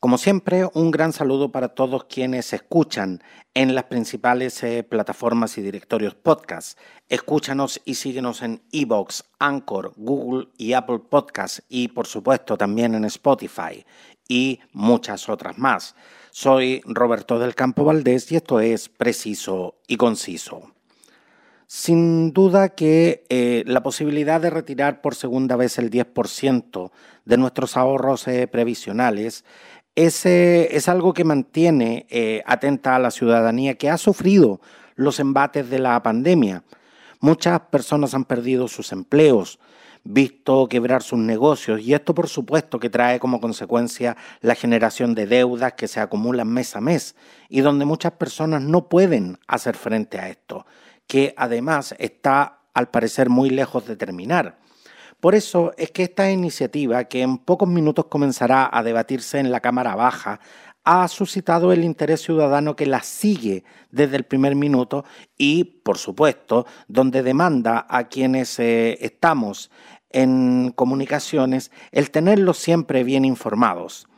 Como siempre, un gran saludo para todos quienes escuchan en las principales eh, plataformas y directorios podcast. Escúchanos y síguenos en Evox, Anchor, Google y Apple Podcasts y por supuesto también en Spotify y muchas otras más. Soy Roberto del Campo Valdés y esto es Preciso y Conciso. Sin duda que eh, la posibilidad de retirar por segunda vez el 10% de nuestros ahorros eh, previsionales es, algo que mantiene eh, atenta a la ciudadanía que ha sufrido los embates de la pandemia. Muchas personas han perdido sus empleos, visto quebrar sus negocios y esto por supuesto que trae como consecuencia la generación de deudas que se acumulan mes a mes y donde muchas personas no pueden hacer frente a esto, que además está al parecer muy lejos de terminar. Por eso es que esta iniciativa, que en pocos minutos comenzará a debatirse en la Cámara Baja, ha suscitado el interés ciudadano que la sigue desde el primer minuto y, por supuesto, donde demanda a quienes eh, estamos en comunicaciones el tenerlos siempre bien informados,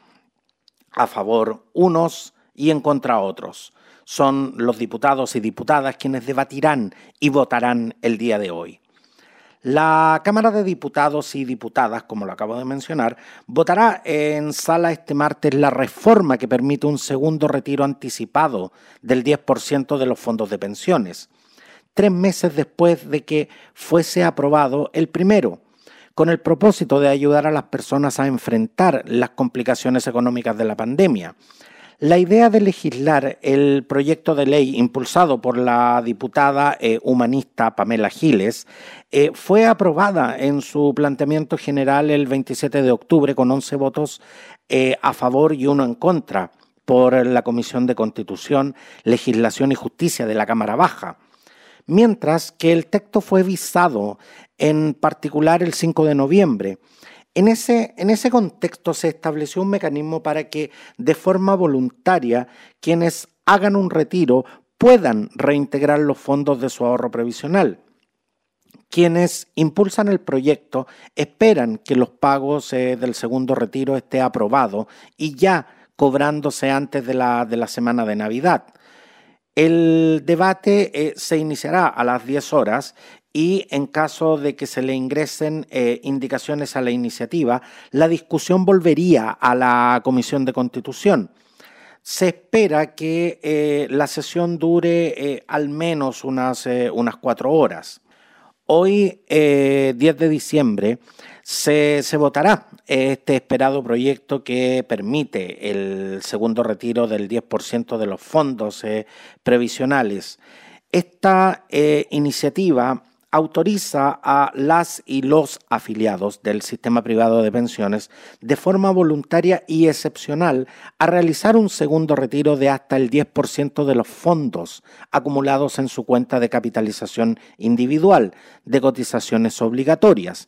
a favor unos y en contra otros. Son los diputados y diputadas quienes debatirán y votarán el día de hoy. La Cámara de Diputados y Diputadas, como lo acabo de mencionar, votará en sala este martes la reforma que permite un segundo retiro anticipado del 10% de los fondos de pensiones, tres meses después de que fuese aprobado el primero, con el propósito de ayudar a las personas a enfrentar las complicaciones económicas de la pandemia. La idea de legislar el proyecto de ley impulsado por la diputada eh, humanista Pamela Giles eh, fue aprobada en su planteamiento general el 27 de octubre con 11 votos eh, a favor y uno en contra por la Comisión de Constitución, Legislación y Justicia de la Cámara Baja. Mientras que el texto fue visado en particular el 5 de noviembre en ese, en ese contexto se estableció un mecanismo para que de forma voluntaria quienes hagan un retiro puedan reintegrar los fondos de su ahorro previsional. Quienes impulsan el proyecto esperan que los pagos eh, del segundo retiro esté aprobado y ya cobrándose antes de la, de la semana de Navidad. El debate eh, se iniciará a las 10 horas y en caso de que se le ingresen eh, indicaciones a la iniciativa, la discusión volvería a la Comisión de Constitución. Se espera que eh, la sesión dure eh, al menos unas, unas, cuatro horas. Hoy, 10 de diciembre, se, se, votará este esperado proyecto que permite el segundo retiro del 10% de los fondos previsionales. Esta iniciativa autoriza a las y los afiliados del sistema privado de pensiones de forma voluntaria y excepcional a realizar un segundo retiro de hasta el 10% de los fondos acumulados en su cuenta de capitalización individual de cotizaciones obligatorias.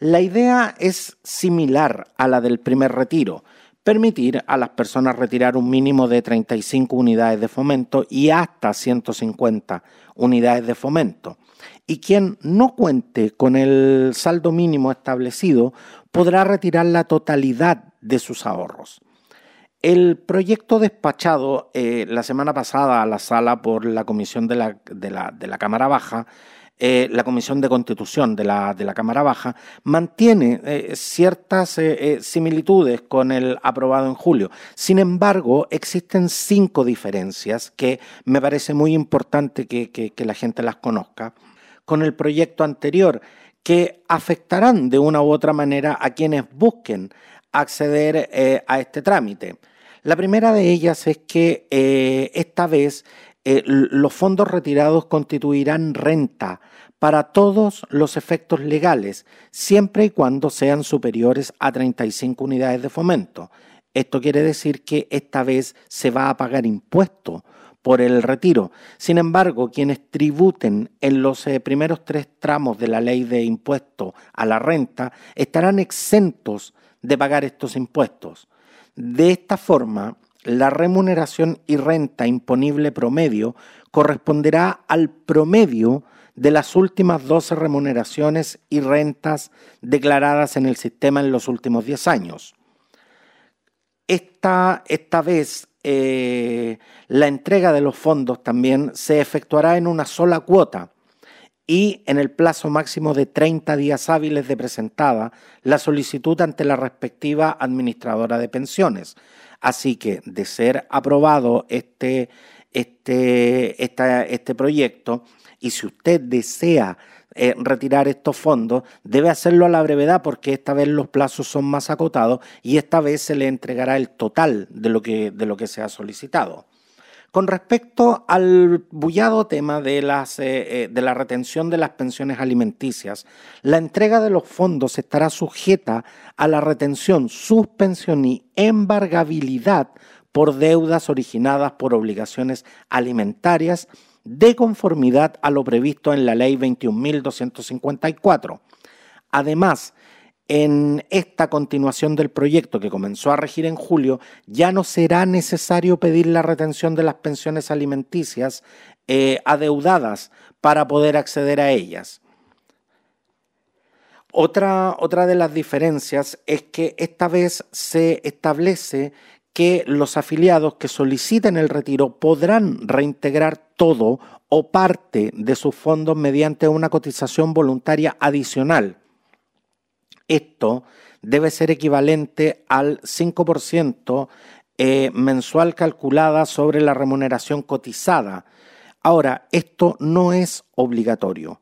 La idea es similar a la del primer retiro, permitir a las personas retirar un mínimo de 35 unidades de fomento y hasta 150 unidades de fomento y quien no cuente con el saldo mínimo establecido podrá retirar la totalidad de sus ahorros. El proyecto despachado eh, la semana pasada a la sala por la Comisión de la, de la, Cámara Baja, eh, la Comisión de Constitución de la, Cámara Baja, mantiene eh, ciertas similitudes con el aprobado en julio. Sin embargo, existen cinco diferencias que me parece muy importante que la gente las conozca con el proyecto anterior, que afectarán de una u otra manera a quienes busquen acceder eh, a este trámite. La primera de ellas es que eh, esta vez eh, los fondos retirados constituirán renta para todos los efectos legales, siempre y cuando sean superiores a 35 unidades de fomento. Esto quiere decir que esta vez se va a pagar impuesto por el retiro. Sin embargo, quienes tributen en los eh, primeros tres tramos de la ley de impuesto a la renta estarán exentos de pagar estos impuestos. De esta forma, la remuneración y renta imponible promedio corresponderá al promedio de las últimas 12 remuneraciones y rentas declaradas en el sistema en los últimos 10 años. esta, esta vez eh, la entrega de los fondos también se efectuará en una sola cuota y en el plazo máximo de 30 días hábiles de presentada la solicitud ante la respectiva administradora de pensiones. Así que, de ser aprobado este, este, este proyecto, y si usted desea eh, retirar estos fondos, debe hacerlo a la brevedad porque esta vez los plazos son más acotados y esta vez se le entregará el total de lo que, de lo que se ha solicitado. Con respecto al bullado tema de, las, eh, eh, de la retención de las pensiones alimenticias, la entrega de los fondos estará sujeta a la retención, suspensión y embargabilidad por deudas originadas por obligaciones alimentarias de conformidad a lo previsto en la Ley 21.254. Además, en esta continuación del proyecto que comenzó a regir en julio, ya no será necesario pedir la retención de las pensiones alimenticias eh, adeudadas para poder acceder a ellas. Otra, otra de las diferencias es que esta vez se establece que los afiliados que soliciten el retiro podrán reintegrar todo o parte de sus fondos mediante una cotización voluntaria adicional esto debe ser equivalente al 5% eh, mensual calculada sobre la remuneración cotizada. Ahora, esto no es obligatorio.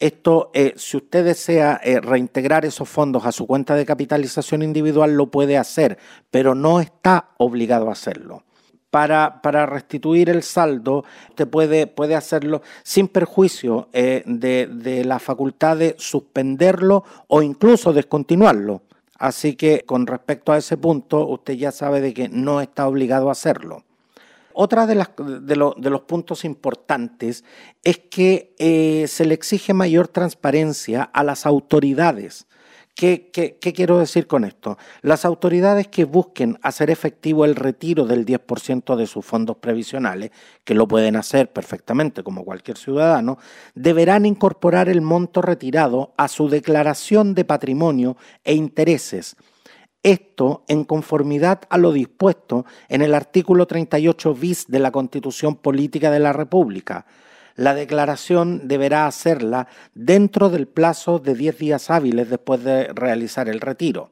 Esto, eh, si usted desea eh, reintegrar esos fondos a su cuenta de capitalización individual, lo puede hacer, pero no está obligado a hacerlo para, restituir el saldo, usted puede, puede hacerlo sin perjuicio eh, de, la facultad de suspenderlo o incluso descontinuarlo. Así que con respecto a ese punto, usted ya sabe de que no está obligado a hacerlo. Otra de, las, de, los puntos importantes es que eh, se le exige mayor transparencia a las autoridades ¿Qué, quiero decir con esto? Las autoridades que busquen hacer efectivo el retiro del 10% de sus fondos previsionales, que lo pueden hacer perfectamente como cualquier ciudadano, deberán incorporar el monto retirado a su declaración de patrimonio e intereses. Esto en conformidad a lo dispuesto en el artículo 38 bis de la Constitución Política de la República la declaración deberá hacerla dentro del plazo de 10 días hábiles después de realizar el retiro.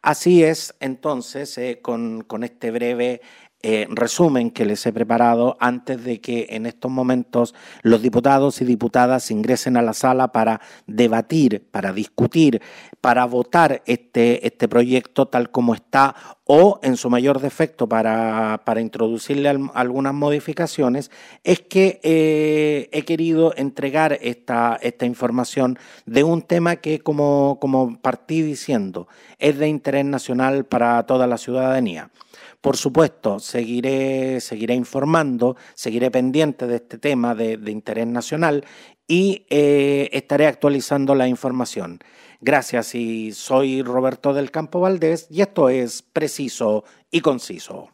Así es, entonces, eh, con, con, este breve eh, resumen que les he preparado antes de que en estos momentos los diputados y diputadas ingresen a la sala para debatir, para discutir, para votar este, este proyecto tal como está o en su mayor defecto para, para introducirle algunas modificaciones, es que eh, he querido entregar esta, esta información de un tema que, como, como partí diciendo, es de interés nacional para toda la ciudadanía. Por supuesto, seguiré, seguiré informando, seguiré pendiente de este tema de, interés nacional y eh, estaré actualizando la información. Gracias y soy Roberto del Campo Valdés y esto es preciso y conciso.